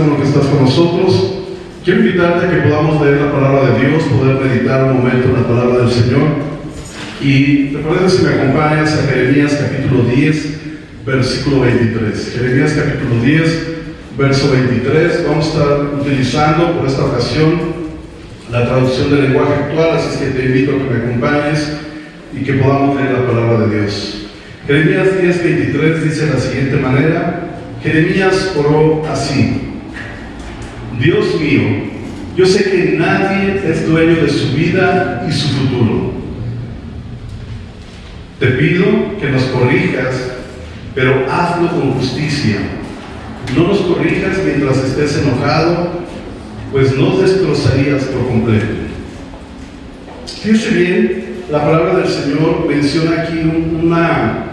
Bueno que estás con nosotros. Quiero invitarte a que podamos leer la palabra de Dios, poder meditar un momento en la palabra del Señor. Y te parece si me acompañas a Jeremías capítulo 10, versículo 23. Jeremías capítulo 10, verso 23. Vamos a estar utilizando por esta ocasión la traducción del lenguaje actual, así que te invito a que me acompañes y que podamos leer la palabra de Dios. Jeremías 10, 23 dice de la siguiente manera. Jeremías oró así, Dios mío, yo sé que nadie es dueño de su vida y su futuro. Te pido que nos corrijas, pero hazlo con justicia. No nos corrijas mientras estés enojado, pues nos destrozarías por completo. Fíjense bien, la palabra del Señor menciona aquí una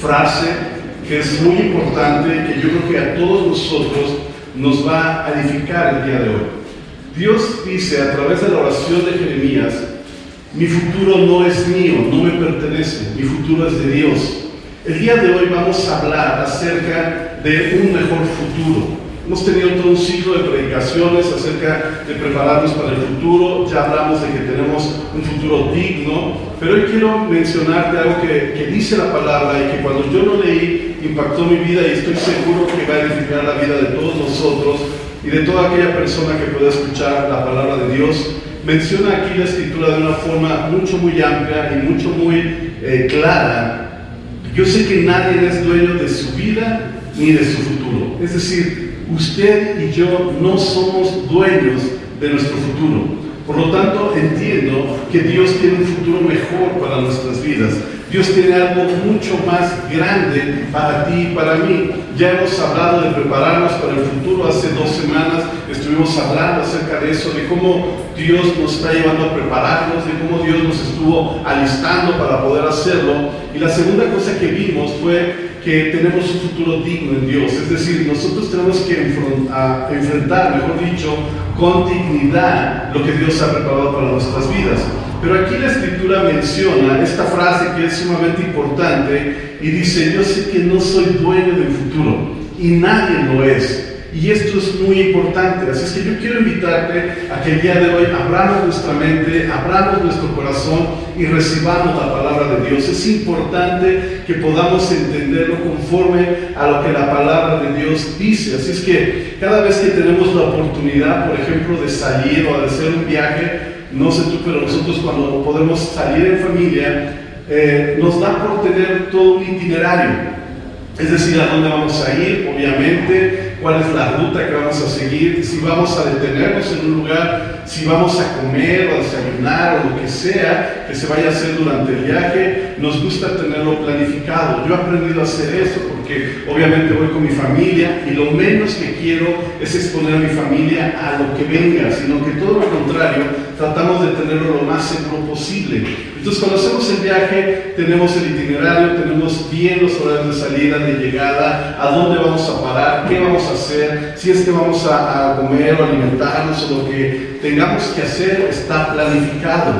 frase que es muy importante, que yo creo que a todos nosotros nos va a edificar el día de hoy. Dios dice a través de la oración de Jeremías, mi futuro no es mío, no me pertenece, mi futuro es de Dios. El día de hoy vamos a hablar acerca de un mejor futuro. Hemos tenido todo un ciclo de predicaciones acerca de prepararnos para el futuro, ya hablamos de que tenemos un futuro digno, pero hoy quiero mencionarte algo que, que dice la palabra y que cuando yo lo leí impactó mi vida y estoy seguro que va a edificar la vida de todos nosotros y de toda aquella persona que pueda escuchar la palabra de Dios. Menciona aquí la escritura de una forma mucho, muy amplia y mucho, muy eh, clara. Yo sé que nadie es dueño de su vida ni de su futuro. Es decir, usted y yo no somos dueños de nuestro futuro. Por lo tanto, entiendo que Dios tiene un futuro mejor para nuestras vidas. Dios tiene algo mucho más grande para ti y para mí. Ya hemos hablado de prepararnos para el futuro. Hace dos semanas estuvimos hablando acerca de eso, de cómo Dios nos está llevando a prepararnos, de cómo Dios nos estuvo alistando para poder hacerlo. Y la segunda cosa que vimos fue que tenemos un futuro digno en Dios. Es decir, nosotros tenemos que enfrentar, mejor dicho, con dignidad lo que Dios ha preparado para nuestras vidas. Pero aquí la escritura menciona esta frase que es sumamente importante y dice, yo sé que no soy dueño del futuro y nadie lo es. Y esto es muy importante. Así es que yo quiero invitarte a que el día de hoy abramos nuestra mente, abramos nuestro corazón y recibamos la palabra de Dios. Es importante que podamos entenderlo conforme a lo que la palabra de Dios dice. Así es que cada vez que tenemos la oportunidad, por ejemplo, de salir o de hacer un viaje, no sé tú, pero nosotros cuando podemos salir en familia, eh, nos da por tener todo un itinerario. Es decir, a dónde vamos a ir, obviamente, cuál es la ruta que vamos a seguir, si vamos a detenernos en un lugar, si vamos a comer o a desayunar o lo que sea que se vaya a hacer durante el viaje, nos gusta tenerlo planificado. Yo he aprendido a hacer eso porque obviamente voy con mi familia y lo menos que quiero es exponer a mi familia a lo que venga, sino que todo lo contrario, tratamos de tenerlo lo más seguro posible. Entonces, cuando hacemos el viaje, tenemos el itinerario, tenemos bien los horarios de salida, de llegada, a dónde vamos a parar, qué vamos a hacer, si es que vamos a, a comer o alimentarnos o lo que tengamos que hacer está planificado.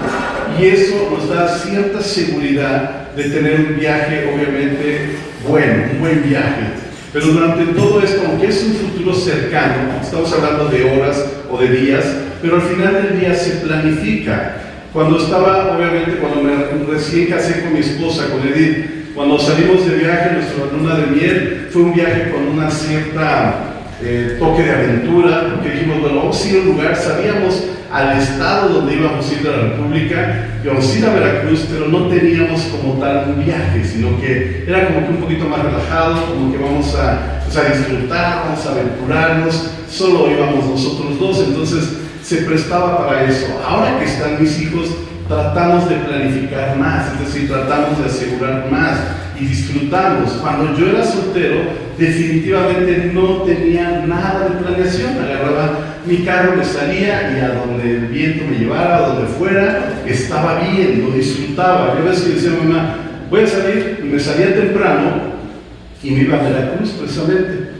Y eso nos da cierta seguridad de tener un viaje, obviamente, bueno, un buen viaje. Pero durante todo esto, aunque es un futuro cercano, estamos hablando de horas o de días, pero al final del día se planifica. Cuando estaba, obviamente, cuando me recién casé con mi esposa, con Edith, cuando salimos de viaje, nuestra luna de miel fue un viaje con una cierta eh, toque de aventura, porque dijimos, bueno, vamos a ir a un lugar, sabíamos al estado donde íbamos a ir a la República, íbamos a ir a Veracruz, pero no teníamos como tal un viaje, sino que era como que un poquito más relajado, como que vamos a, pues, a disfrutar, vamos a aventurarnos, solo íbamos nosotros dos, entonces se prestaba para eso. Ahora que están mis hijos, tratamos de planificar más, es decir, tratamos de asegurar más y disfrutamos. Cuando yo era soltero, definitivamente no tenía nada de planeación. Agarraba mi carro, me salía y a donde el viento me llevara, a donde fuera, estaba bien, lo disfrutaba. Yo a veces decía mamá, voy a salir, y me salía temprano y me iba a Veracruz precisamente.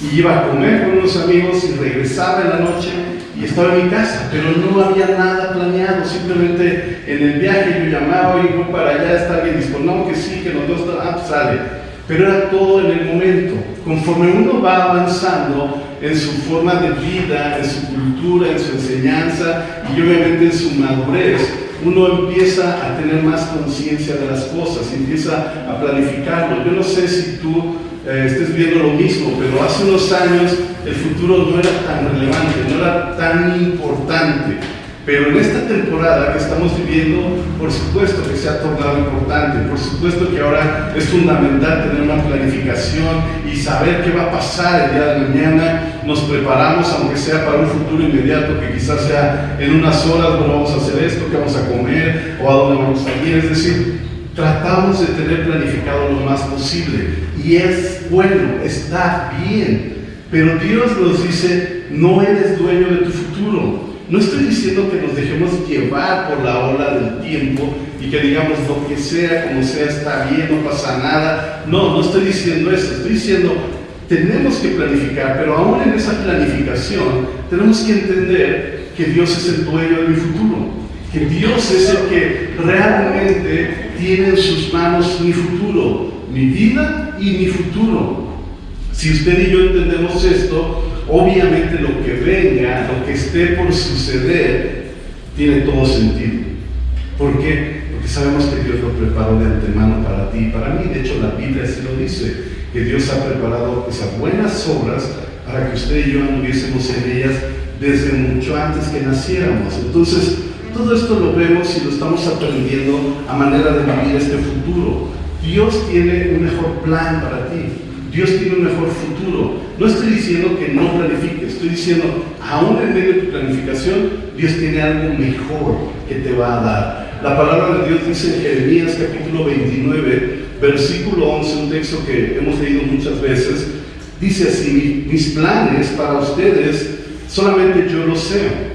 Y iba a comer con unos amigos y regresaba en la noche y estaba en mi casa, pero no había nada planeado, simplemente en el viaje yo llamaba y iba para allá, está alguien disponible, no, que sí, que los dos, ah, pues sale. Pero era todo en el momento. Conforme uno va avanzando en su forma de vida, en su cultura, en su enseñanza y obviamente en su madurez, uno empieza a tener más conciencia de las cosas, empieza a planificarlo. Yo no sé si tú eh, estés viendo lo mismo, pero hace unos años el futuro no era tan relevante, no era tan importante. Pero en esta temporada que estamos viviendo, por supuesto que se ha tornado importante, por supuesto que ahora es fundamental tener una planificación y saber qué va a pasar el día de mañana. Nos preparamos, aunque sea para un futuro inmediato, que quizás sea en unas horas, bueno, vamos a hacer esto, qué vamos a comer o a dónde vamos a ir. Es decir, tratamos de tener planificado lo más posible. Y es bueno, está bien. Pero Dios nos dice, no eres dueño de tu futuro. No estoy diciendo que nos dejemos llevar por la ola del tiempo y que digamos lo que sea, como sea, está bien, no pasa nada. No, no estoy diciendo eso. Estoy diciendo, tenemos que planificar, pero aún en esa planificación tenemos que entender que Dios es el dueño de mi futuro. Que Dios es el que realmente tiene en sus manos mi futuro, mi vida y mi futuro. Si usted y yo entendemos esto, obviamente lo que venga, lo que esté por suceder, tiene todo sentido. ¿Por qué? Porque sabemos que Dios lo preparó de antemano para ti y para mí. De hecho, la Biblia así lo dice, que Dios ha preparado esas buenas obras para que usted y yo anduviésemos en ellas desde mucho antes que naciéramos. Entonces, todo esto lo vemos y lo estamos aprendiendo a manera de vivir este futuro. Dios tiene un mejor plan para ti. Dios tiene un mejor futuro. No estoy diciendo que no planifiques, estoy diciendo, aún en medio de tu planificación, Dios tiene algo mejor que te va a dar. La palabra de Dios dice en Jeremías capítulo 29, versículo 11, un texto que hemos leído muchas veces, dice así, mis planes para ustedes solamente yo los sé,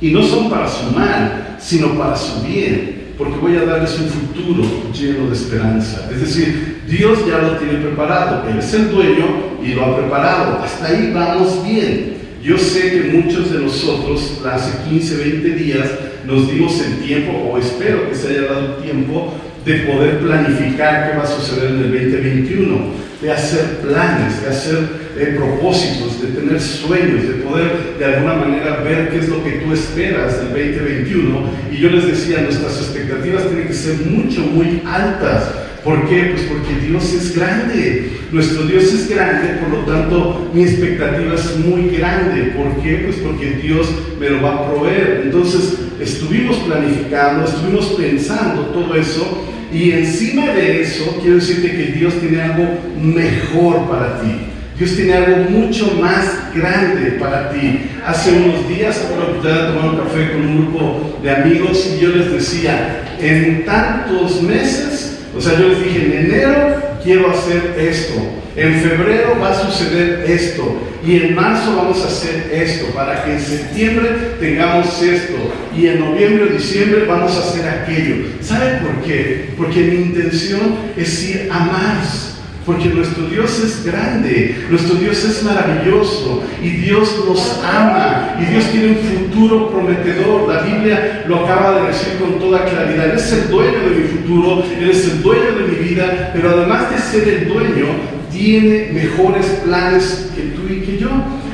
y no son para su mal, sino para su bien porque voy a darles un futuro lleno de esperanza. Es decir, Dios ya lo tiene preparado, Él es el dueño y lo ha preparado. Hasta ahí vamos bien. Yo sé que muchos de nosotros hace 15, 20 días nos dimos el tiempo, o espero que se haya dado tiempo, de poder planificar qué va a suceder en el 2021, de hacer planes, de hacer eh, propósitos, de tener sueños, de poder de alguna manera ver qué es lo que tú esperas del 2021. Y yo les decía, nuestras expectativas tienen que ser mucho, muy altas. ¿Por qué? Pues porque Dios es grande. Nuestro Dios es grande, por lo tanto mi expectativa es muy grande. ¿Por qué? Pues porque Dios me lo va a proveer. Entonces estuvimos planificando, estuvimos pensando todo eso y encima de eso, quiero decirte que Dios tiene algo mejor para ti. Dios tiene algo mucho más grande para ti. Hace unos días tuve la oportunidad de tomar un café con un grupo de amigos y yo les decía, en tantos meses, o sea, yo les dije, en enero quiero hacer esto, en febrero va a suceder esto, y en marzo vamos a hacer esto, para que en septiembre tengamos esto, y en noviembre o diciembre vamos a hacer aquello. ¿Saben por qué? Porque mi intención es ir a más. Porque nuestro Dios es grande, nuestro Dios es maravilloso y Dios nos ama y Dios tiene un futuro prometedor. La Biblia lo acaba de decir con toda claridad. Él es el dueño de mi futuro, Él es el dueño de mi vida, pero además de ser el dueño, tiene mejores planes que tú y que yo.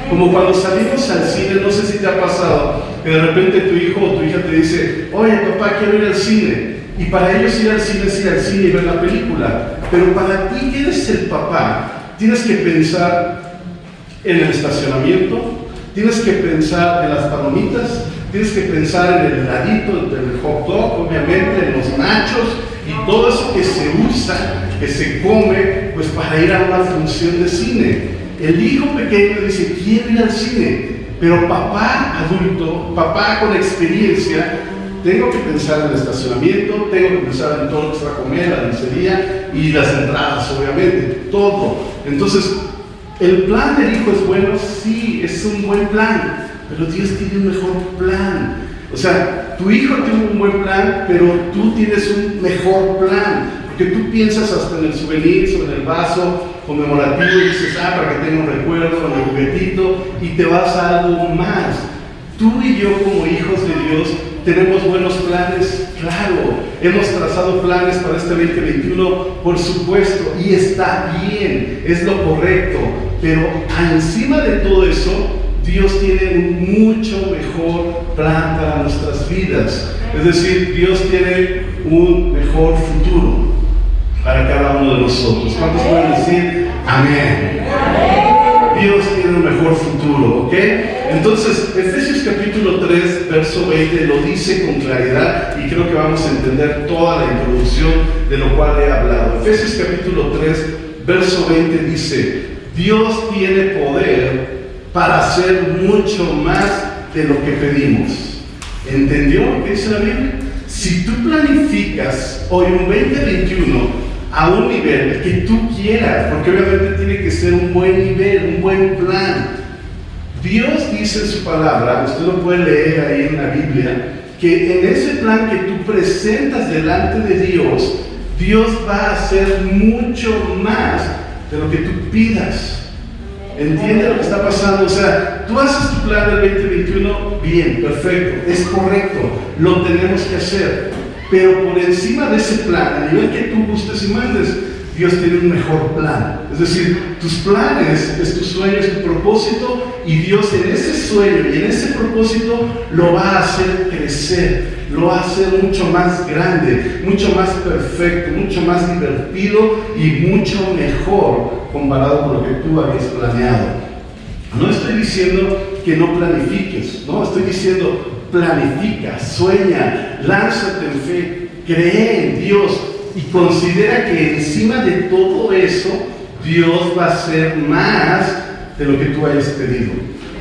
Como cuando salimos al cine, no sé si te ha pasado, que de repente tu hijo o tu hija te dice, oye papá, quiero ir al cine. Y para ellos ir al cine es ir al cine y ver la película. Pero para ti que eres el papá, tienes que pensar en el estacionamiento, tienes que pensar en las palomitas, tienes que pensar en el heladito, en el hot dog, obviamente, en los nachos y todo eso que se usa, que se come, pues para ir a una función de cine. El hijo pequeño dice, quiero ir al cine, pero papá adulto, papá con experiencia, tengo que pensar en el estacionamiento, tengo que pensar en todo lo que se a comer, la dulcería y las entradas, obviamente, todo. Entonces, ¿el plan del hijo es bueno? Sí, es un buen plan, pero Dios tiene un mejor plan. O sea, tu hijo tiene un buen plan, pero tú tienes un mejor plan, porque tú piensas hasta en el souvenir, en el vaso conmemorativo y dices, ah, para que tenga un recuerdo, en el juguetito, y te vas a algo más. Tú y yo como hijos de Dios tenemos buenos planes, claro. Hemos trazado planes para este 2021, por supuesto, y está bien, es lo correcto. Pero encima de todo eso, Dios tiene un mucho mejor plan para nuestras vidas. Es decir, Dios tiene un mejor futuro para cada uno de nosotros. ¿Cuántos pueden decir amén? Dios tiene un mejor futuro, ¿ok? Entonces, Efesios capítulo 3, verso 20 lo dice con claridad y creo que vamos a entender toda la introducción de lo cual he hablado. Efesios capítulo 3, verso 20 dice, Dios tiene poder para hacer mucho más de lo que pedimos. ¿Entendió lo que dice la Biblia? Si tú planificas hoy un 2021 a un nivel que tú quieras, porque obviamente tiene que ser un buen nivel, un buen plan. Dios dice en su palabra, usted lo puede leer ahí en la Biblia, que en ese plan que tú presentas delante de Dios, Dios va a hacer mucho más de lo que tú pidas. ¿Entiende lo que está pasando? O sea, tú haces tu plan del 2021, bien, perfecto, es correcto, lo tenemos que hacer. Pero por encima de ese plan, a nivel que tú gustes y mandes, Dios tiene un mejor plan. Es decir, tus planes es tu sueño, es tu propósito, y Dios en ese sueño y en ese propósito lo va a hacer crecer, lo va a hacer mucho más grande, mucho más perfecto, mucho más divertido y mucho mejor comparado con lo que tú habías planeado. No estoy diciendo que no planifiques, no, estoy diciendo planifica, sueña, lánzate en fe, cree en Dios y considera que encima de todo eso Dios va a hacer más de lo que tú hayas pedido.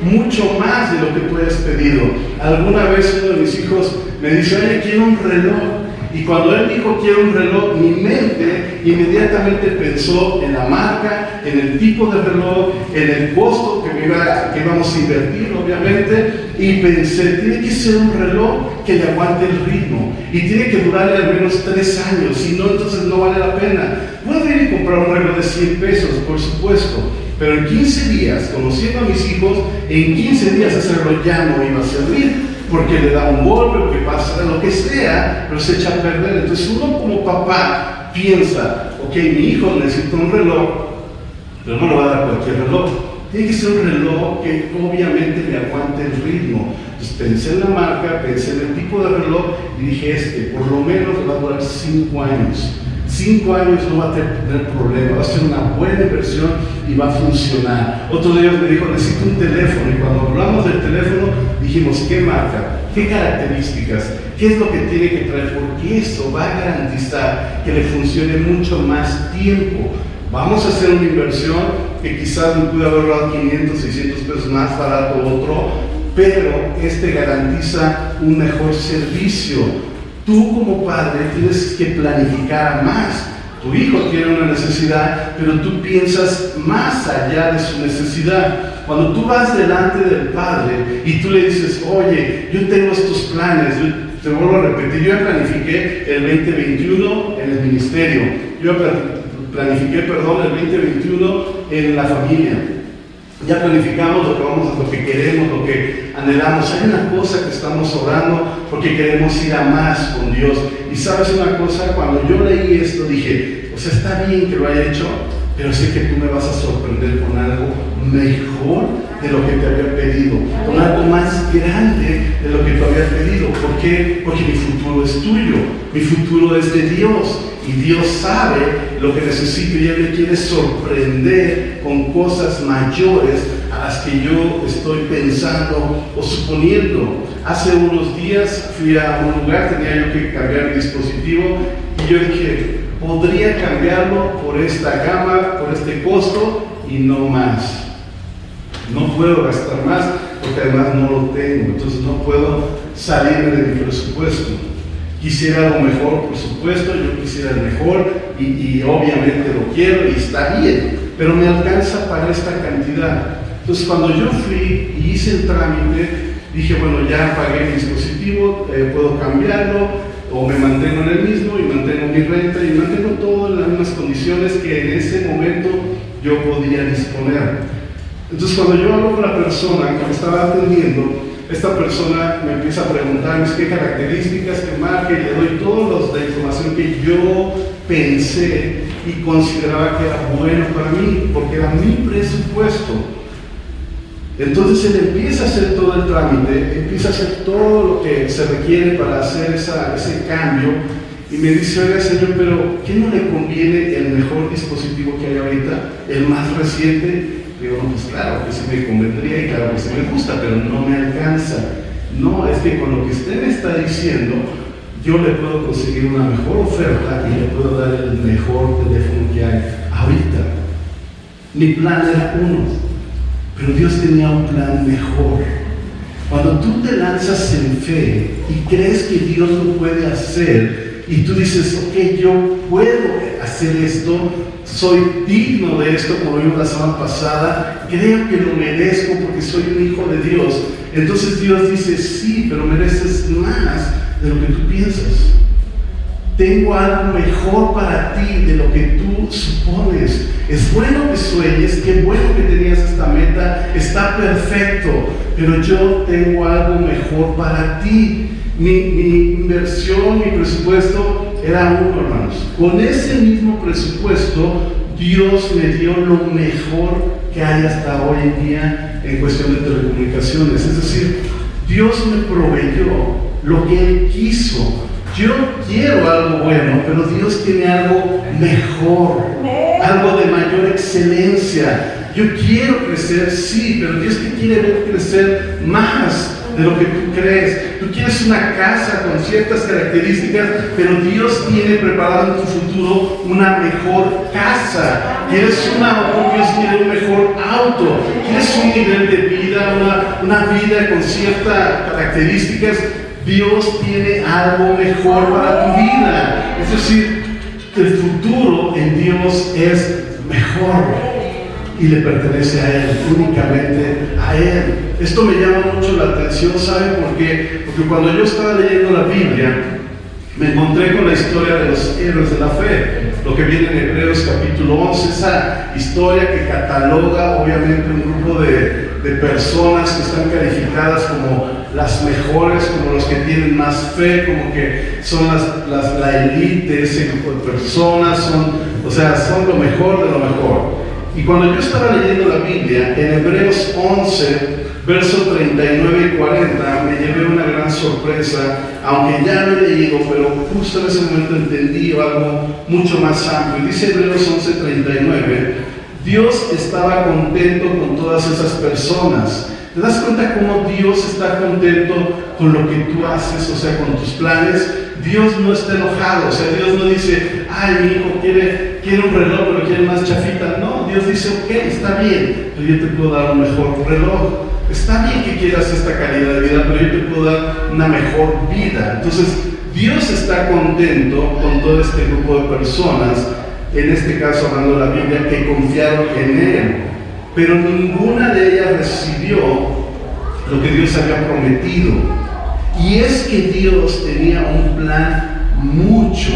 Mucho más de lo que tú hayas pedido. Alguna vez uno de mis hijos me dice, oye, quiero un reloj. Y cuando él dijo quiero un reloj, mi mente inmediatamente pensó en la marca, en el tipo de reloj, en el costo que, iba, que íbamos a invertir, obviamente, y pensé, tiene que ser un reloj que le aguante el ritmo y tiene que durarle al menos tres años, si no, entonces no vale la pena. Puedo ir y comprar un reloj de 100 pesos, por supuesto, pero en 15 días, conociendo a mis hijos, en 15 días reloj ya no iba a servir porque le da un golpe, porque pasa lo que sea, pero se echa a perder. Entonces uno como papá piensa, ok, mi hijo necesita un reloj, pero no le va a dar cualquier reloj. Tiene que ser un reloj que obviamente le aguante el ritmo. Entonces pensé en la marca, pensé en el tipo de reloj y dije, este, por lo menos va a durar 5 años. 5 años no va a tener problema, va a ser una buena inversión y va a funcionar. Otro de ellos me dijo, necesito un teléfono. Y cuando hablamos del teléfono, dijimos, ¿qué marca? ¿Qué características? ¿Qué es lo que tiene que traer? Porque eso va a garantizar que le funcione mucho más tiempo. Vamos a hacer una inversión que quizás me pude haber dado 500, 600 pesos más barato otro, pero este garantiza un mejor servicio Tú como padre tienes que planificar más. Tu hijo tiene una necesidad, pero tú piensas más allá de su necesidad. Cuando tú vas delante del Padre y tú le dices, oye, yo tengo estos planes, te vuelvo a repetir, yo planifiqué el 2021 en el ministerio, yo planifiqué, perdón, el 2021 en la familia, ya planificamos lo que vamos, lo que queremos, lo que anhelamos. Hay una cosa que estamos orando porque queremos ir a más con Dios. Y sabes una cosa, cuando yo leí esto dije, o sea, está bien que lo haya hecho, pero sé que tú me vas a sorprender con algo mejor de lo que te había pedido, con algo más grande de lo que te había pedido. ¿Por qué? Porque mi futuro es tuyo, mi futuro es de Dios. Y Dios sabe lo que necesito y Él me quiere sorprender con cosas mayores a las que yo estoy pensando o suponiendo. Hace unos días fui a un lugar, tenía yo que cambiar mi dispositivo y yo dije, podría cambiarlo por esta gama, por este costo y no más. No puedo gastar más porque además no lo tengo, entonces no puedo salir de mi presupuesto. Quisiera algo mejor, por supuesto, yo quisiera el mejor y, y obviamente lo quiero y está bien, pero me alcanza para esta cantidad. Entonces cuando yo fui y hice el trámite, dije, bueno, ya pagué mi dispositivo, eh, puedo cambiarlo, o me mantengo en el mismo y mantengo mi renta y mantengo todo en las mismas condiciones que en ese momento yo podía disponer. Entonces cuando yo hablo con la persona que me estaba atendiendo, esta persona me empieza a preguntar qué características, qué marca, y le doy toda la información que yo pensé y consideraba que era bueno para mí, porque era mi presupuesto. Entonces él empieza a hacer todo el trámite, empieza a hacer todo lo que se requiere para hacer ese cambio y me dice, oiga señor, pero ¿qué no le conviene el mejor dispositivo que hay ahorita, el más reciente? Digo, no, pues claro que sí me convendría y claro que sí me gusta, pero no me alcanza. No, es que con lo que usted me está diciendo, yo le puedo conseguir una mejor oferta y le puedo dar el mejor teléfono que hay ahorita. Mi plan era uno, pero Dios tenía un plan mejor. Cuando tú te lanzas en fe y crees que Dios lo puede hacer y tú dices, ok, yo puedo hacer esto, soy digno de esto, como vimos la semana pasada, creo que lo merezco porque soy un hijo de Dios. Entonces Dios dice, sí, pero mereces más de lo que tú piensas. Tengo algo mejor para ti de lo que tú supones. Es bueno que sueñes, qué bueno que tenías esta meta, está perfecto, pero yo tengo algo mejor para ti. Mi, inversión, mi presupuesto era uno, hermanos. Con ese mismo presupuesto, Dios me dio lo mejor que hay hasta hoy en día en cuestión de telecomunicaciones. Es decir, Dios me proveyó lo que Él quiso. Yo quiero algo bueno, pero Dios tiene algo mejor, algo de mayor excelencia. Yo quiero crecer, sí, pero Dios te quiere ver crecer más de lo que tú crees. Tú quieres una casa con ciertas características, pero Dios tiene preparado en tu futuro una mejor casa. Quieres un auto, Dios quiere un mejor auto. Quieres un nivel de vida, una, una vida con ciertas características. Dios tiene algo mejor para tu vida. Es decir, el futuro en Dios es mejor y le pertenece a Él, únicamente a Él. Esto me llama mucho la atención, ¿sabe por qué? Porque cuando yo estaba leyendo la Biblia, me encontré con la historia de los héroes de la fe, lo que viene en Hebreos capítulo 11, esa historia que cataloga obviamente un grupo de, de personas que están calificadas como las mejores, como los que tienen más fe, como que son las, las, la élite de ese grupo de personas, son, o sea, son lo mejor de lo mejor. Y cuando yo estaba leyendo la Biblia, en Hebreos 11, versos 39 y 40, me llevé una gran sorpresa, aunque ya lo he leído, pero justo en ese momento entendí algo mucho más amplio. Dice Hebreos 11, 39, Dios estaba contento con todas esas personas. ¿Te das cuenta cómo Dios está contento con lo que tú haces, o sea, con tus planes? Dios no está enojado, o sea, Dios no dice, ay, mi hijo quiere, quiere un reloj, pero quiere más chafita. No, Dios dice, ok, está bien, pero yo te puedo dar un mejor reloj. Está bien que quieras esta calidad de vida, pero yo te puedo dar una mejor vida. Entonces, Dios está contento con todo este grupo de personas, en este caso hablando de la Biblia, que confiaron en Él, pero ninguna de ellas recibió lo que Dios había prometido. Y es que Dios tenía un plan mucho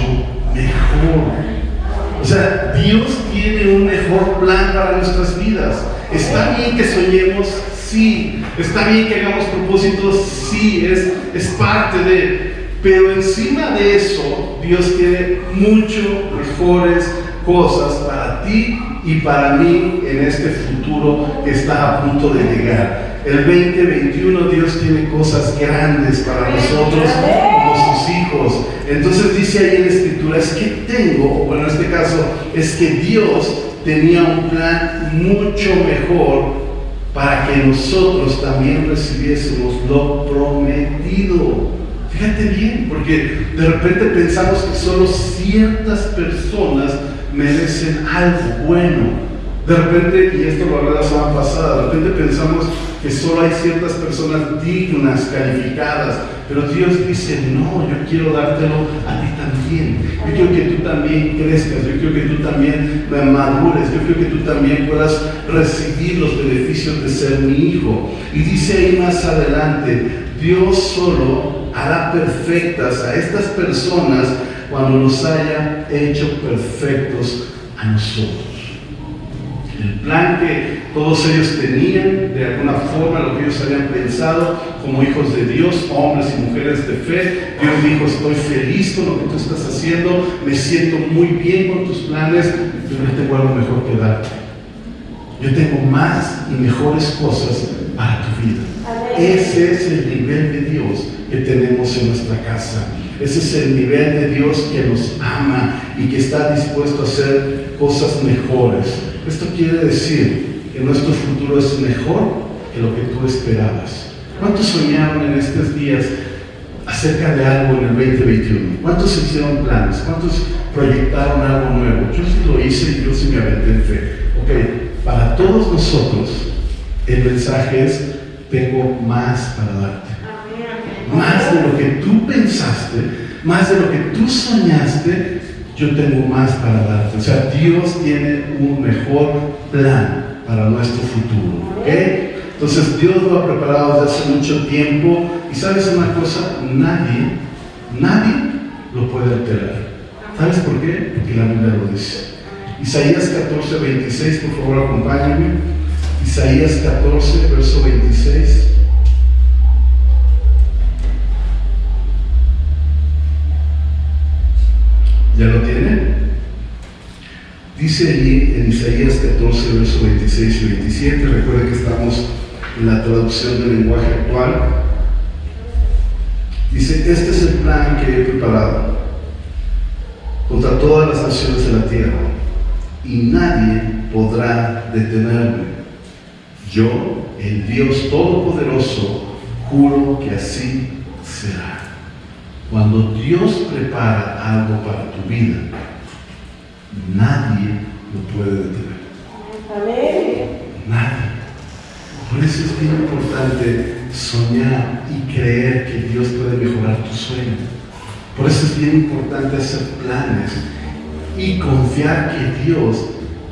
mejor. O sea, Dios tiene un mejor plan para nuestras vidas. Está bien que soñemos, sí. Está bien que hagamos propósitos, sí. Es, es parte de... Pero encima de eso, Dios tiene mucho mejores cosas para ti y para mí en este futuro que está a punto de llegar. El 2021 Dios tiene cosas grandes para nosotros como sus hijos. Entonces dice ahí en la escritura, es que tengo, bueno en este caso, es que Dios tenía un plan mucho mejor para que nosotros también recibiésemos lo prometido. Fíjate bien, porque de repente pensamos que solo ciertas personas merecen algo bueno. De repente, y esto lo hablé la semana pasada, de repente pensamos que solo hay ciertas personas dignas, calificadas, pero Dios dice, no, yo quiero dártelo a ti también. Yo quiero que tú también crezcas, yo quiero que tú también madures, yo quiero que tú también puedas recibir los beneficios de ser mi hijo. Y dice ahí más adelante, Dios solo hará perfectas a estas personas cuando los haya hecho perfectos a nosotros. El plan que todos ellos tenían, de alguna forma, lo que ellos habían pensado como hijos de Dios, hombres y mujeres de fe. Dios dijo, estoy feliz con lo que tú estás haciendo, me siento muy bien con tus planes, pero yo tengo algo mejor que darte. Yo tengo más y mejores cosas para vida. Ese es el nivel de Dios que tenemos en nuestra casa. Ese es el nivel de Dios que nos ama y que está dispuesto a hacer cosas mejores. Esto quiere decir que nuestro futuro es mejor que lo que tú esperabas. ¿Cuántos soñaron en estos días acerca de algo en el 2021? ¿Cuántos hicieron planes? ¿Cuántos proyectaron algo nuevo? Yo sí lo hice y yo sí me aventé en fe. Ok, para todos nosotros el mensaje es, tengo más para darte. Más de lo que tú pensaste, más de lo que tú soñaste, yo tengo más para darte. O sea, Dios tiene un mejor plan para nuestro futuro. ¿ok? Entonces Dios lo ha preparado desde hace mucho tiempo y sabes una cosa, nadie, nadie lo puede alterar. ¿Sabes por qué? Porque la Biblia lo dice. Isaías 14, 26, por favor acompáñame. Isaías 14, verso 26. ¿Ya lo tiene? Dice allí en Isaías 14, verso 26 y 27, recuerden que estamos en la traducción del lenguaje actual. Dice, este es el plan que he preparado contra todas las naciones de la tierra y nadie podrá detenerme. Yo, el Dios Todopoderoso, juro que así será. Cuando Dios prepara algo para tu vida, nadie lo puede detener. Nadie. Por eso es bien importante soñar y creer que Dios puede mejorar tu sueño. Por eso es bien importante hacer planes y confiar que Dios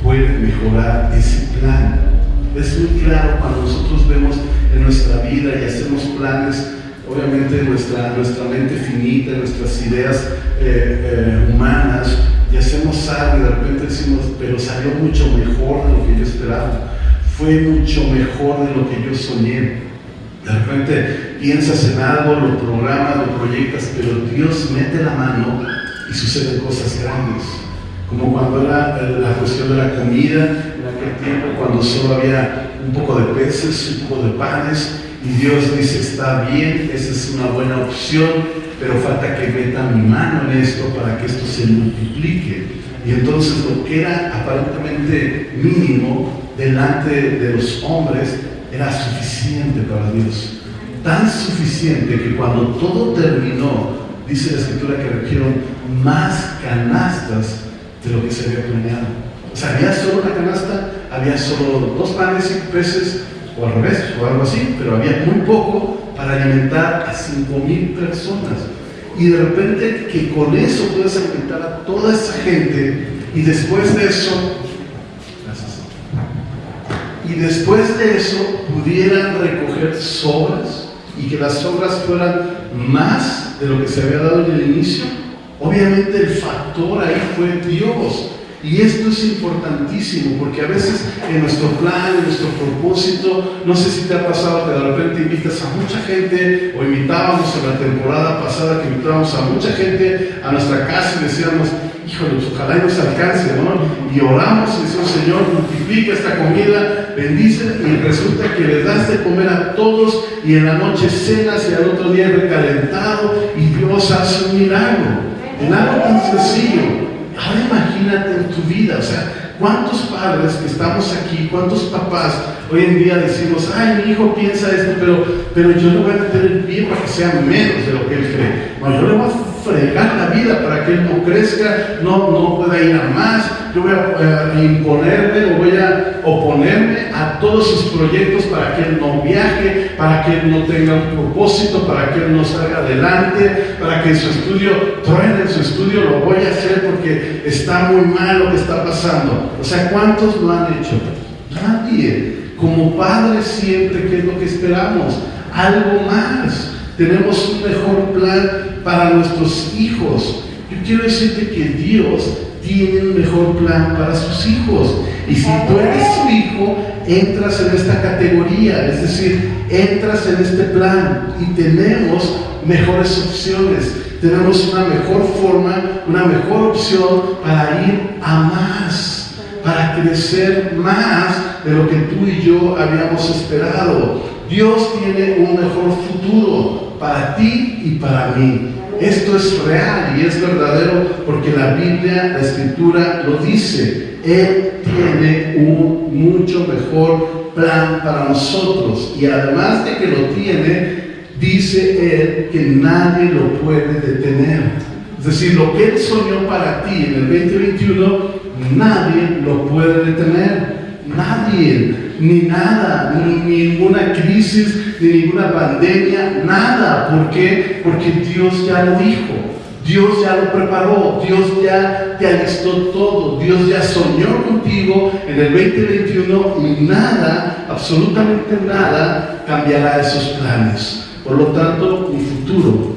puede mejorar ese plan. Es muy claro cuando nosotros vemos en nuestra vida y hacemos planes obviamente nuestra, nuestra mente finita, nuestras ideas eh, eh, humanas, y hacemos algo y de repente decimos, pero salió mucho mejor de lo que yo esperaba, fue mucho mejor de lo que yo soñé. De repente piensas en algo, lo programas, lo proyectas, pero Dios mete la mano y suceden cosas grandes. Como cuando era eh, la cuestión de la comida, tiempo, cuando solo había un poco de peces, un poco de panes, y Dios dice, está bien, esa es una buena opción, pero falta que meta mi mano en esto para que esto se multiplique. Y entonces lo que era aparentemente mínimo delante de los hombres era suficiente para Dios. Tan suficiente que cuando todo terminó, dice la escritura que recogieron más canastas de lo que se había planeado. O sea, había solo una canasta, había solo dos panes y peces, o al revés, o algo así, pero había muy poco para alimentar a cinco mil personas. Y de repente que con eso puedes alimentar a toda esa gente y después de eso, gracias, y después de eso pudieran recoger sobras y que las sobras fueran más de lo que se había dado en el inicio, obviamente el factor ahí fue Dios. Y esto es importantísimo porque a veces en nuestro plan, en nuestro propósito, no sé si te ha pasado que de repente invitas a mucha gente o invitábamos en la temporada pasada que invitábamos a mucha gente a nuestra casa y decíamos, híjole, ojalá y nos alcance, ¿no? Y oramos y decimos, Señor, multiplica esta comida, bendice y resulta que le das de comer a todos y en la noche cenas y al otro día recalentado y Dios hace un milagro. En algo tan sencillo. Ahora imagínate en tu vida, o sea, cuántos padres que estamos aquí, cuántos papás Hoy en día decimos, ay, mi hijo piensa esto, pero, pero yo le voy a meter el pie para que sea menos de lo que él cree. No, yo le voy a fregar la vida para que él no crezca, no, no pueda ir a más. Yo voy a, imponerme o voy a oponerme a todos sus proyectos para que él no viaje, para que él no tenga un propósito, para que él no salga adelante, para que su estudio truene en su estudio, lo voy a hacer porque está muy mal lo que está pasando. O sea, ¿cuántos lo han hecho? Nadie. Como padres siempre, ¿qué es lo que esperamos? Algo más. Tenemos un mejor plan para nuestros hijos. Yo quiero decirte que Dios tiene un mejor plan para sus hijos. Y si tú eres su hijo, entras en esta categoría, es decir, entras en este plan y tenemos mejores opciones, tenemos una mejor forma, una mejor opción para ir a más, para crecer más de lo que tú y yo habíamos esperado. Dios tiene un mejor futuro para ti y para mí. Esto es real y es verdadero porque la Biblia, la Escritura lo dice. Él tiene un mucho mejor plan para nosotros y además de que lo tiene, dice Él que nadie lo puede detener. Es decir, lo que Él soñó para ti en el 2021, nadie lo puede detener. Nadie, ni nada, ni ninguna crisis, ni ninguna pandemia, nada. ¿Por qué? Porque Dios ya lo dijo. Dios ya lo preparó, Dios ya te alistó todo, Dios ya soñó contigo en el 2021 y nada, absolutamente nada, cambiará esos planes. Por lo tanto, mi futuro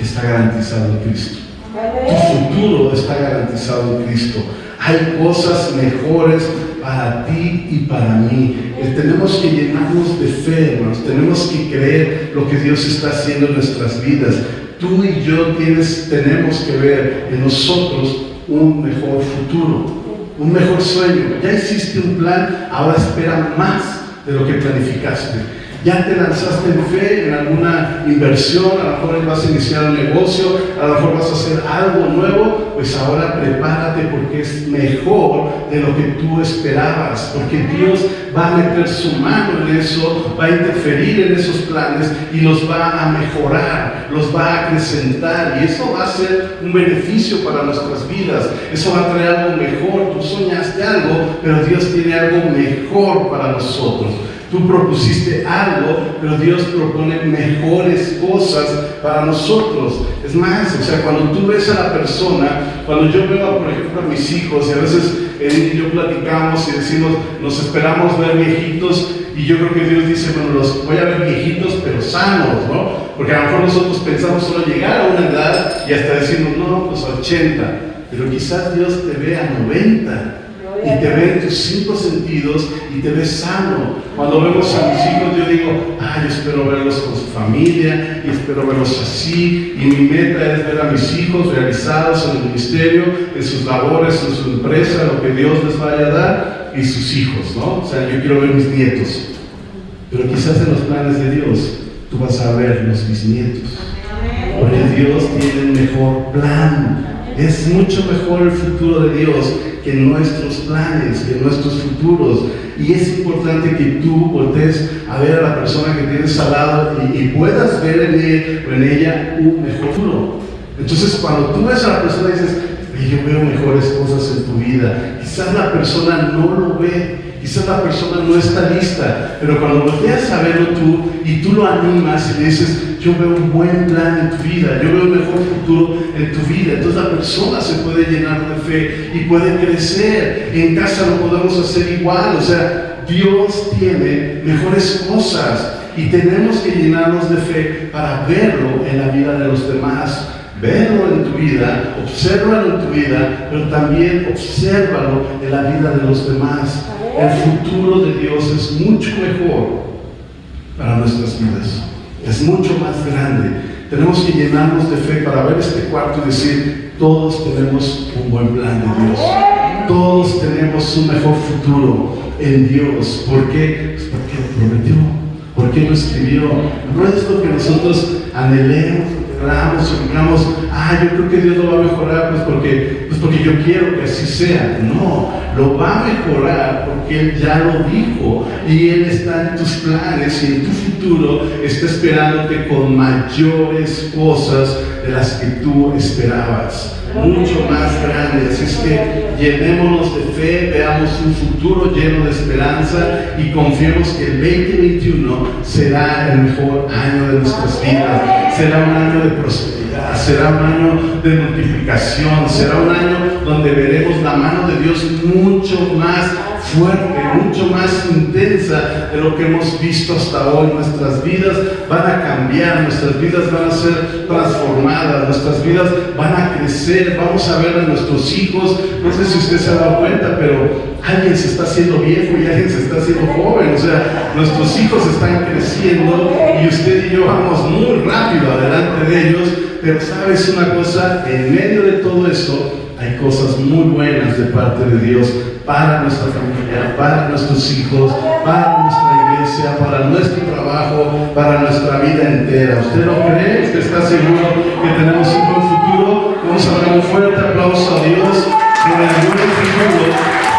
está garantizado en Cristo. Tu futuro está garantizado en Cristo. Hay cosas mejores para ti y para mí. Eh, tenemos que llenarnos de fe, hermanos. Tenemos que creer lo que Dios está haciendo en nuestras vidas. Tú y yo tienes, tenemos que ver en nosotros un mejor futuro, un mejor sueño. Ya existe un plan, ahora espera más de lo que planificaste ya te lanzaste en fe en alguna inversión, a lo mejor vas a iniciar un negocio, a lo mejor vas a hacer algo nuevo, pues ahora prepárate porque es mejor de lo que tú esperabas, porque Dios va a meter su mano en eso, va a interferir en esos planes y los va a mejorar, los va a acrecentar y eso va a ser un beneficio para nuestras vidas, eso va a traer algo mejor, tú soñaste algo, pero Dios tiene algo mejor para nosotros. Tú propusiste algo, pero Dios propone mejores cosas para nosotros. Es más, o sea, cuando tú ves a la persona, cuando yo veo, por ejemplo, a mis hijos, y a veces él y yo platicamos y decimos, nos esperamos ver viejitos, y yo creo que Dios dice, bueno, los voy a ver viejitos, pero sanos, ¿no? Porque a lo mejor nosotros pensamos solo llegar a una edad y hasta decimos, no, pues 80, pero quizás Dios te vea a 90 y te ve en tus cinco sentidos y te ve sano. Cuando vemos a mis hijos, yo digo, ay, espero verlos con su familia y espero verlos así. Y mi meta es ver a mis hijos realizados en el ministerio, en sus labores, en su empresa, lo que Dios les vaya a dar y sus hijos, ¿no? O sea, yo quiero ver mis nietos. Pero quizás en los planes de Dios tú vas a ver los bisnietos. Porque Dios tiene un mejor plan. Es mucho mejor el futuro de Dios que nuestros planes, que nuestros futuros. Y es importante que tú voltees a ver a la persona que tienes al lado y, puedas ver en él o en ella un mejor futuro. Entonces, cuando tú ves a la persona y dices, yo veo mejores cosas en tu vida, quizás la persona no lo ve, Quizás la persona no está lista, pero cuando volteas a verlo tú y tú lo animas y dices, yo veo un buen plan en tu vida, yo veo un mejor futuro en tu vida, entonces la persona se puede llenar de fe y puede crecer. En casa lo podemos hacer igual, o sea, Dios tiene mejores cosas y tenemos que llenarnos de fe para verlo en la vida de los demás. Verlo en tu vida, obsérvalo en tu vida, pero también obsérvalo en la vida de los demás. El futuro de Dios es mucho mejor para nuestras vidas. Es mucho más grande. Tenemos que llenarnos de fe para ver este cuarto y decir, todos tenemos un buen plan de Dios. Todos tenemos un mejor futuro en Dios. ¿Por qué? Pues porque lo prometió. Porque lo escribió. No es lo que nosotros anhelemos y digamos, ah, yo creo que Dios lo va a mejorar, pues porque, pues porque yo quiero que así sea. No, lo va a mejorar porque Él ya lo dijo y Él está en tus planes y en tu futuro está esperándote con mayores cosas de las que tú esperabas mucho más grande. Así es que llenémonos de fe, veamos un futuro lleno de esperanza y confiemos que el 2021 será el mejor año de nuestras vidas. Será un año de prosperidad, será un año de multiplicación, será un año donde veremos la mano de Dios mucho más fuerte, mucho más intensa de lo que hemos visto hasta hoy. Nuestras vidas van a cambiar, nuestras vidas van a ser transformadas, nuestras vidas van a crecer, vamos a ver a nuestros hijos. No sé si usted se ha dado cuenta, pero alguien se está haciendo viejo y alguien se está haciendo joven. O sea, nuestros hijos están creciendo y usted y yo vamos muy rápido adelante de ellos. Pero sabes una cosa, en medio de todo eso hay cosas muy buenas de parte de Dios para nuestra familia, para nuestros hijos, para nuestra iglesia, para nuestro trabajo, para nuestra vida entera. ¿Usted lo cree? ¿Usted está seguro que tenemos un buen futuro? Vamos a dar un fuerte aplauso a Dios por el buen futuro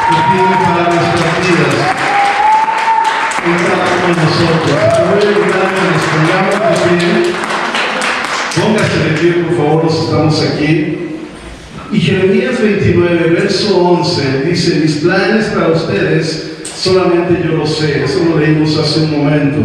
que tiene para nuestras vidas. Uno de nosotros. Nos. Póngase de pie, por favor, los estamos aquí. Y Jeremías 29, verso 11, dice, mis planes para ustedes, solamente yo lo sé, eso lo leímos hace un momento,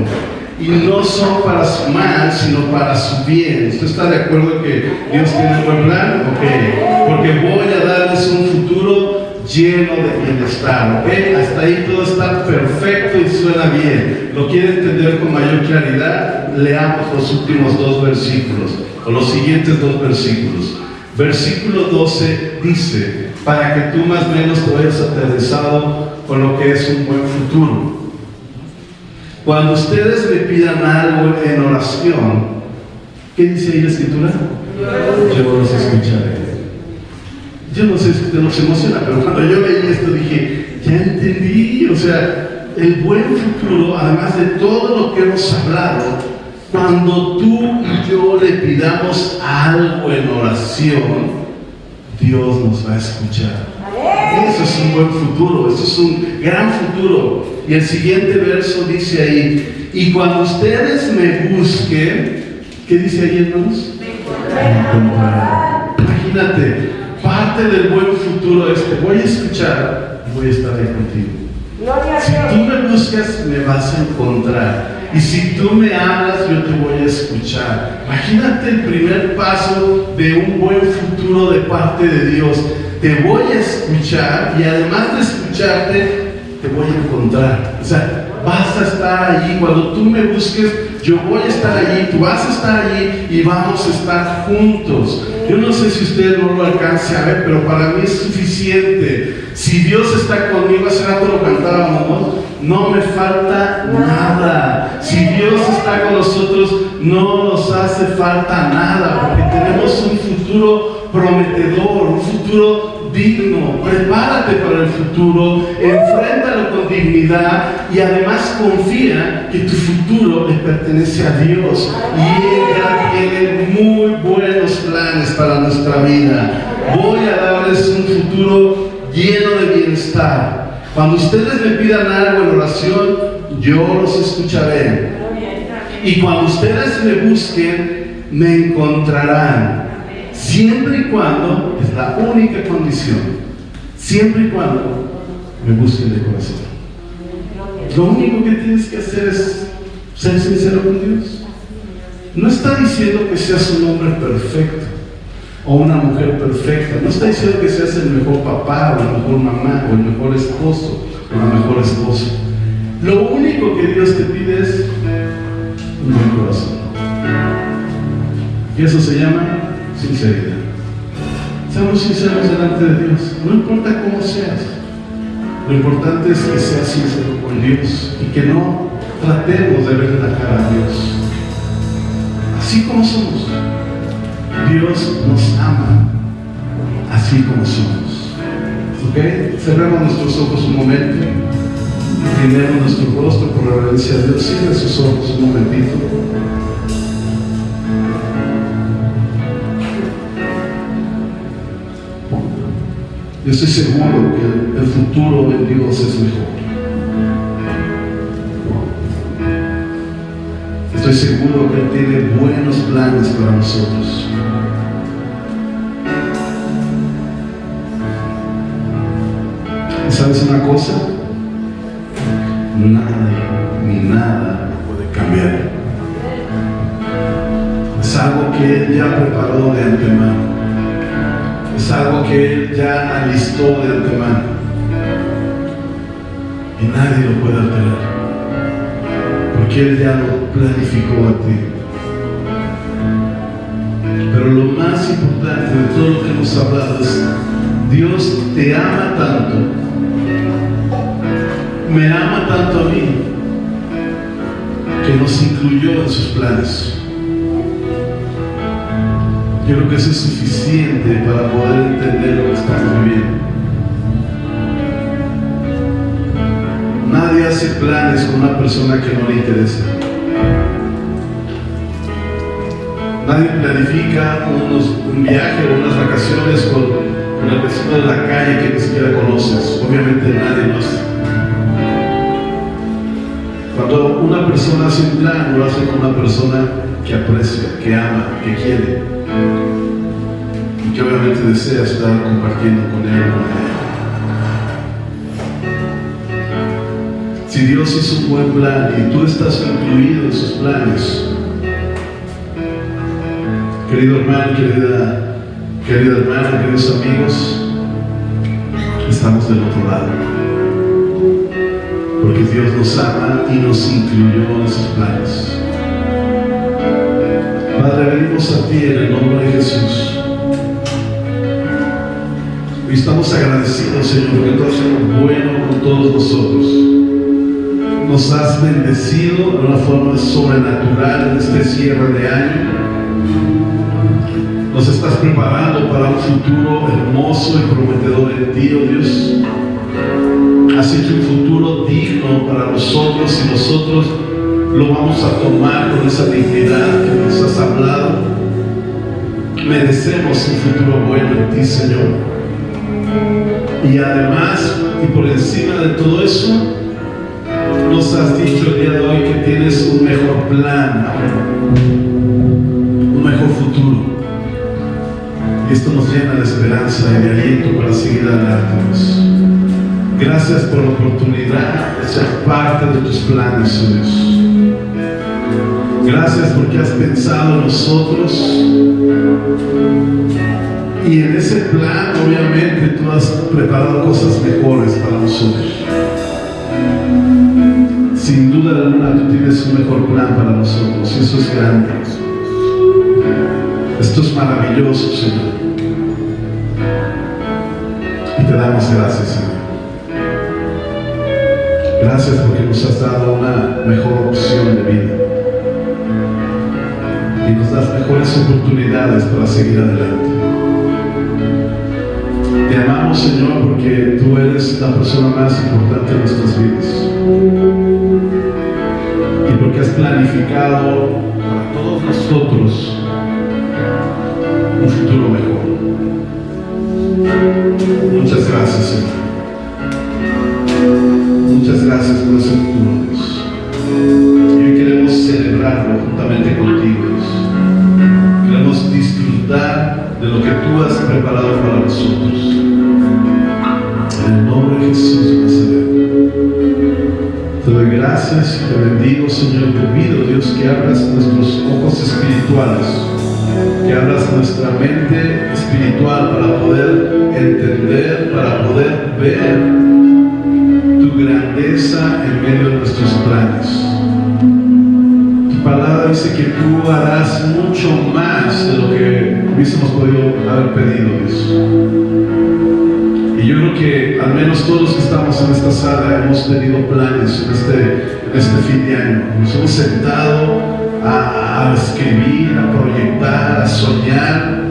y no son para su mal, sino para su bien. ¿Usted está de acuerdo que Dios tiene un buen plan? Ok, porque voy a darles un futuro lleno de bienestar, ¿ok? Hasta ahí todo está perfecto y suena bien. ¿Lo quiere entender con mayor claridad? Leamos los últimos dos versículos, o los siguientes dos versículos. Versículo 12 dice, para que tú más o menos te vayas aterrizado con lo que es un buen futuro. Cuando ustedes me pidan algo en oración, ¿qué dice ahí la escritura? Yo los escucharé. Yo no sé si te nos emociona, pero cuando yo leí esto dije, ya entendí, o sea, el buen futuro, además de todo lo que hemos hablado, cuando tú y yo le pidamos algo en oración, Dios nos va a escuchar. Eso es un buen futuro, eso es un gran futuro. Y el siguiente verso dice ahí, y cuando ustedes me busquen, ¿qué dice ahí hermanos? Imagínate, parte del buen futuro es que voy a escuchar y voy a estar ahí contigo. Si tú me buscas, me vas a encontrar. Y si tú me hablas, yo te voy a escuchar. Imagínate el primer paso de un buen futuro de parte de Dios. Te voy a escuchar y además de escucharte, te voy a encontrar. O sea, vas a estar allí. Cuando tú me busques, yo voy a estar allí, tú vas a estar allí y vamos a estar juntos. Yo no sé si usted no lo alcance a ver, pero para mí es suficiente. Si Dios está conmigo, hace rato lo cantábamos, ¿no? no me falta nada. Si Dios está con nosotros, no nos hace falta nada, porque tenemos un futuro prometedor, un futuro digno. Prepárate para el futuro, enfréntalo con dignidad y además confía que tu futuro le pertenece a Dios y Él ya tiene muy buenos planes para nuestra vida. Voy a darles un futuro lleno de bienestar cuando ustedes me pidan algo en oración, yo los escucharé. Y cuando ustedes me busquen, me encontrarán. Siempre y cuando, es la única condición, siempre y cuando me busquen de corazón. Lo único que tienes que hacer es ser sincero con Dios. No está diciendo que seas un hombre perfecto o una mujer perfecta. No está diciendo que seas el mejor papá o la mejor mamá o el mejor esposo o la mejor esposa. Lo único que Dios te pide es un buen corazón. Y eso se llama sinceridad. Seamos sinceros delante de Dios. No importa cómo seas. Lo importante es que seas sincero con Dios y que no tratemos de ver la cara a Dios. Así como somos. Dios nos ama así como somos. ¿Ok? Cerremos nuestros ojos un momento. Inclinemos nuestro rostro por la reverencia de Dios. Cierre sus ojos un momentito. Yo estoy seguro que el futuro de Dios es mejor. Estoy seguro que Él tiene buenos planes para nosotros. Sabes una cosa? Nadie ni nada puede cambiar. Es algo que Él ya preparó de antemano. Es algo que Él ya alistó de antemano. Y nadie lo puede alterar. Porque Él ya lo planificó a ti. Pero lo más importante de todo lo que hemos hablado es, Dios te ama tanto, me ama tanto a mí, que nos incluyó en sus planes. Yo creo que eso es suficiente para poder entender lo que estamos viviendo. Nadie hace planes con una persona que no le interesa. Nadie planifica unos- un viaje o unas vacaciones con, con el vecino de la calle que ni siquiera conoces. Obviamente nadie lo hace. Cuando una persona hace un plan, lo hace con una persona que aprecia, que ama, que quiere. Y que obviamente desea estar compartiendo con él. Si Dios hizo un buen plan y tú estás incluido en sus planes, querido hermano, querida, querida hermana, queridos amigos, estamos del otro lado. Porque Dios nos ama y nos incluyó en sus planes. Padre, venimos a ti en el nombre de Jesús. Y estamos agradecidos, Señor, porque tú has sido bueno con todos nosotros nos has bendecido de una forma sobrenatural en este cierre de año. Nos estás preparando para un futuro hermoso y prometedor en ti, oh Dios. Hecho un futuro digno para nosotros y nosotros lo vamos a tomar con esa dignidad que nos has hablado. Merecemos un futuro bueno en ti, Señor. Y además, y por encima de todo eso, nos has dicho el día de hoy que tienes un mejor plan, un mejor futuro. Y esto nos llena de esperanza y de aliento para seguir adelante. Gracias por la oportunidad de ser parte de tus planes, oh Dios. Gracias porque has pensado en nosotros. Y en ese plan, obviamente, tú has preparado cosas mejores para nosotros. Sin duda alguna tú tienes un mejor plan para nosotros y eso es grande. Esto es maravilloso, Señor. Y te damos gracias, Señor. Gracias porque nos has dado una mejor opción de vida. Y nos das mejores oportunidades para seguir adelante. Te amamos, Señor, porque tú eres la persona más importante de nuestras vidas y porque has planificado para todos nosotros un futuro mejor. Muchas gracias, Señor. Gracias por ese futuro, Dios. Y hoy queremos celebrarlo juntamente contigo. Queremos disfrutar de lo que tú has preparado para nosotros. En el nombre de Jesús. Te doy gracias y te bendigo, Señor. Te pido, Dios, que abras nuestros ojos espirituales, que abras nuestra mente espiritual para poder entender, para poder ver grandeza en medio de nuestros planes. Tu palabra dice que tú harás mucho más de lo que hubiésemos podido haber pedido, Dios. Y yo creo que al menos todos los que estamos en esta sala hemos tenido planes en este, en este fin de año. Nos hemos sentado a, a escribir, a proyectar, a soñar.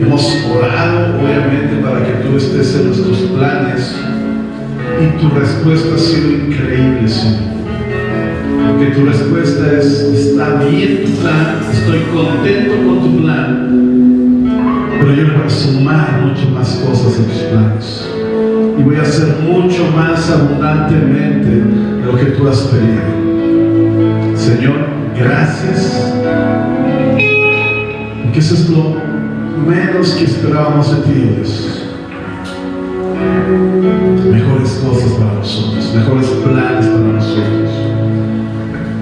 Hemos orado, obviamente, para que tú estés en nuestros planes. Y tu respuesta ha sido increíble, Señor. Porque tu respuesta es, está bien tu plan, estoy contento con tu plan, pero yo voy a sumar mucho más cosas en tus planes. hacer mucho más abundantemente lo que tú has pedido. Señor, gracias. Que eso es lo menos que esperábamos de ti, Dios. Mejores cosas para nosotros, mejores planes para nosotros.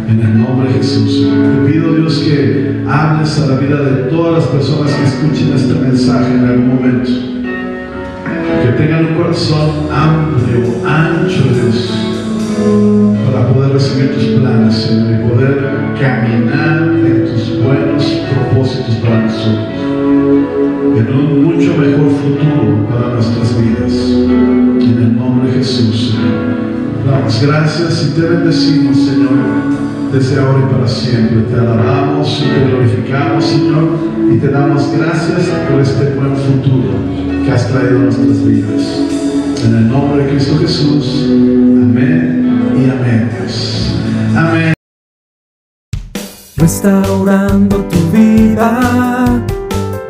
En el nombre de Jesús. Te pido, Dios, que hables a la vida de todas las personas que escuchen este mensaje en algún momento. Que tengan un corazón amplio, ancho, Dios, para poder recibir tus planes, Señor, y poder caminar en tus buenos propósitos para nosotros. En un mucho mejor futuro para nuestras vidas. En el nombre de Jesús. Damos gracias y te bendecimos, Señor desde ahora y para siempre. Te alabamos y te glorificamos, Señor, y te damos gracias por este buen futuro que has traído a nuestras vidas. En el nombre de Cristo Jesús. Amén y amén. Dios. Amén. Restaurando tu vida,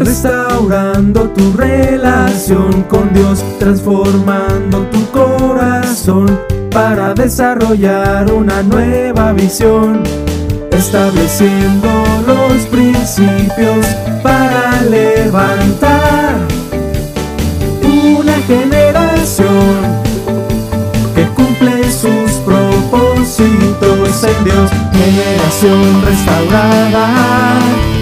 restaurando tu relación con Dios, transformando tu corazón para desarrollar una nueva visión, estableciendo los principios para levantar una generación que cumple sus propósitos en Dios, generación restaurada.